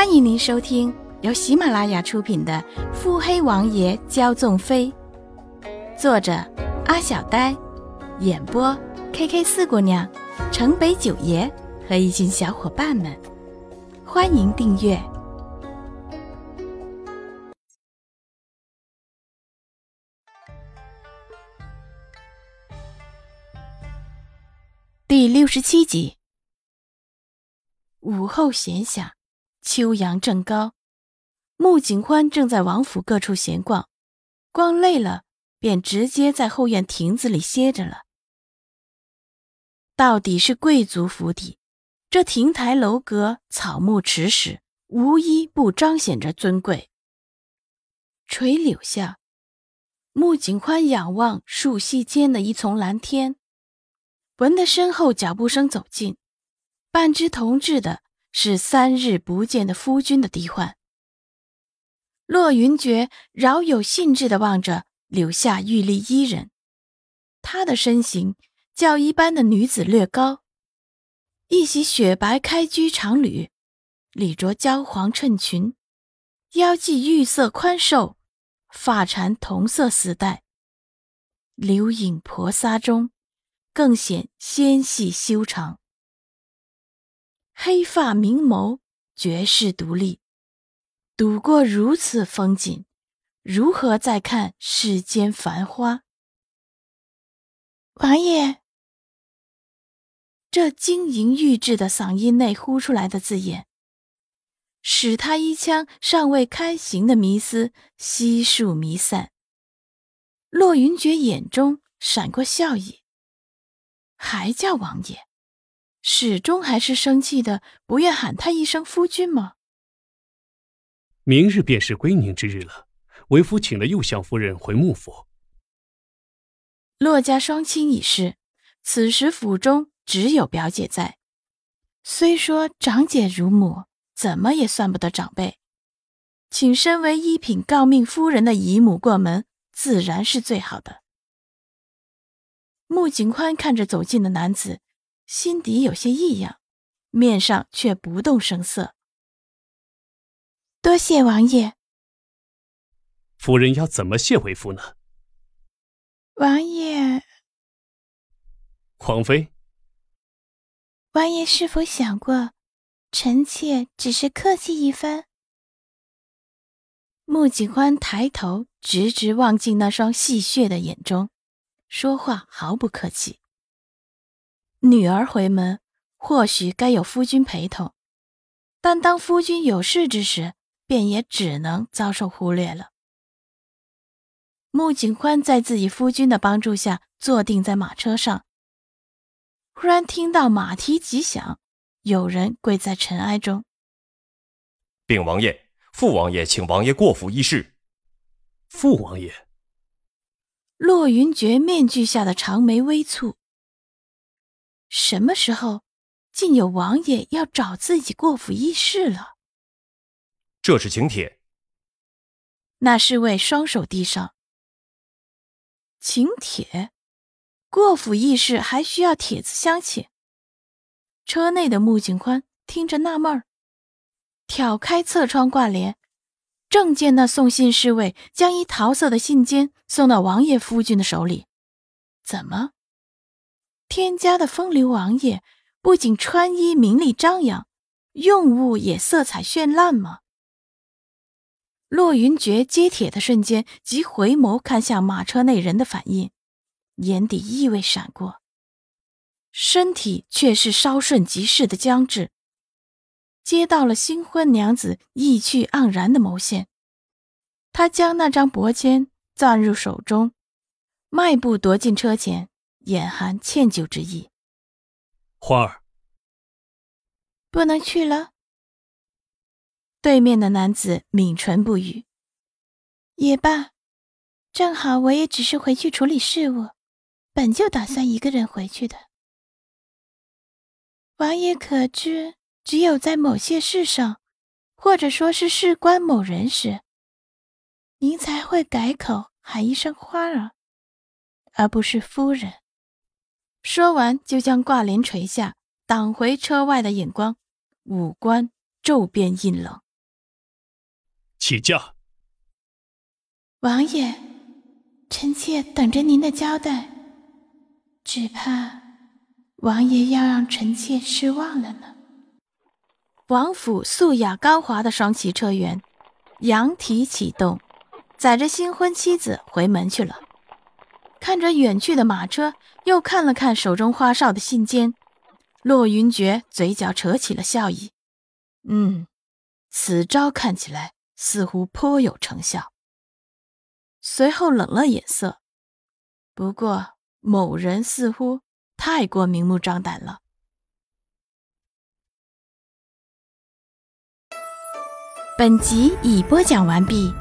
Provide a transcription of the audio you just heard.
欢迎您收听由喜马拉雅出品的《腹黑王爷骄纵妃》，作者阿小呆，演播 K K 四姑娘、城北九爷和一群小伙伴们。欢迎订阅第六十七集。午后闲暇。秋阳正高，穆景欢正在王府各处闲逛，逛累了，便直接在后院亭子里歇着了。到底是贵族府邸，这亭台楼阁、草木池石，无一不彰显着尊贵。垂柳下，穆景欢仰望树隙间的一丛蓝天，闻得身后脚步声走近，半只同志的。是三日不见的夫君的低唤。骆云珏饶有兴致地望着柳下玉立伊人，她的身形较一般的女子略高，一袭雪白开居长履，里着焦黄衬裙，腰系玉色宽瘦，发缠同色丝带，流影婆娑中，更显纤细修长。黑发明眸，绝世独立。睹过如此风景，如何再看世间繁花？王爷，这晶莹玉质的嗓音内呼出来的字眼，使他一腔尚未开行的迷思悉数弥散。骆云珏眼中闪过笑意，还叫王爷。始终还是生气的，不愿喊他一声夫君吗？明日便是归宁之日了，为夫请了右相夫人回幕府。骆家双亲已逝，此时府中只有表姐在。虽说长姐如母，怎么也算不得长辈，请身为一品诰命夫人的姨母过门，自然是最好的。穆景宽看着走近的男子。心底有些异样，面上却不动声色。多谢王爷。夫人要怎么谢为夫呢？王爷，皇妃，王爷是否想过，臣妾只是客气一番？穆景欢抬头，直直望进那双戏谑的眼中，说话毫不客气。女儿回门，或许该有夫君陪同，但当夫君有事之时，便也只能遭受忽略了。穆景欢在自己夫君的帮助下坐定在马车上，忽然听到马蹄急响，有人跪在尘埃中。禀王爷，父王爷请王爷过府议事。父王爷，洛云珏面具下的长眉微蹙。什么时候，竟有王爷要找自己过府议事了？这是请帖。那侍卫双手递上。请帖，过府议事还需要帖子相请？车内的穆景宽听着纳闷儿，挑开侧窗挂帘，正见那送信侍卫将一桃色的信笺送到王爷夫君的手里。怎么？天家的风流王爷不仅穿衣名利张扬，用物也色彩绚烂吗？骆云珏接帖的瞬间，即回眸看向马车内人的反应，眼底意味闪过，身体却是稍瞬即逝的僵滞。接到了新婚娘子意趣盎然的眸线，他将那张薄笺攥入手中，迈步踱进车前。眼含歉疚之意，花儿不能去了。对面的男子抿唇不语。也罢，正好我也只是回去处理事务，本就打算一个人回去的。王爷可知，只有在某些事上，或者说是事关某人时，您才会改口喊一声花儿，而不是夫人。说完，就将挂帘垂下，挡回车外的眼光，五官骤变阴冷。起驾。王爷，臣妾等着您的交代，只怕王爷要让臣妾失望了呢。王府素雅高华的双骑车辕，羊蹄启动，载着新婚妻子回门去了。看着远去的马车，又看了看手中花哨的信笺，骆云珏嘴角扯起了笑意。嗯，此招看起来似乎颇有成效。随后冷了眼色，不过某人似乎太过明目张胆了。本集已播讲完毕。